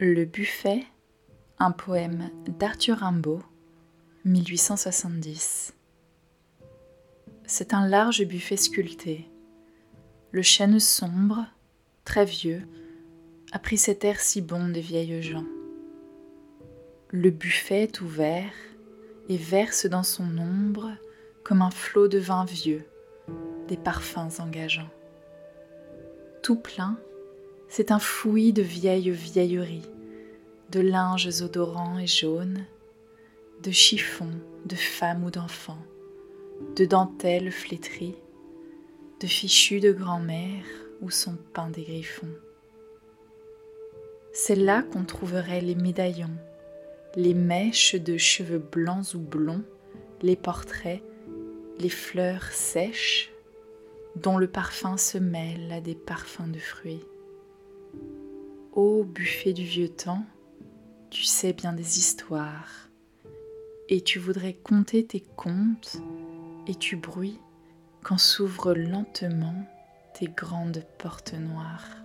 Le buffet, un poème d'Arthur Rimbaud, 1870. C'est un large buffet sculpté. Le chêne sombre, très vieux, a pris cet air si bon des vieilles gens. Le buffet est ouvert et verse dans son ombre comme un flot de vin vieux, des parfums engageants. Tout plein, c'est un fouillis de vieilles vieilleries, de linges odorants et jaunes, de chiffons de femmes ou d'enfants, de dentelles flétries, de fichus de grand-mère où sont peints des griffons. C'est là qu'on trouverait les médaillons, les mèches de cheveux blancs ou blonds, les portraits, les fleurs sèches, dont le parfum se mêle à des parfums de fruits. Ô buffet du vieux temps, tu sais bien des histoires, et tu voudrais conter tes contes, et tu bruis quand s'ouvrent lentement tes grandes portes noires.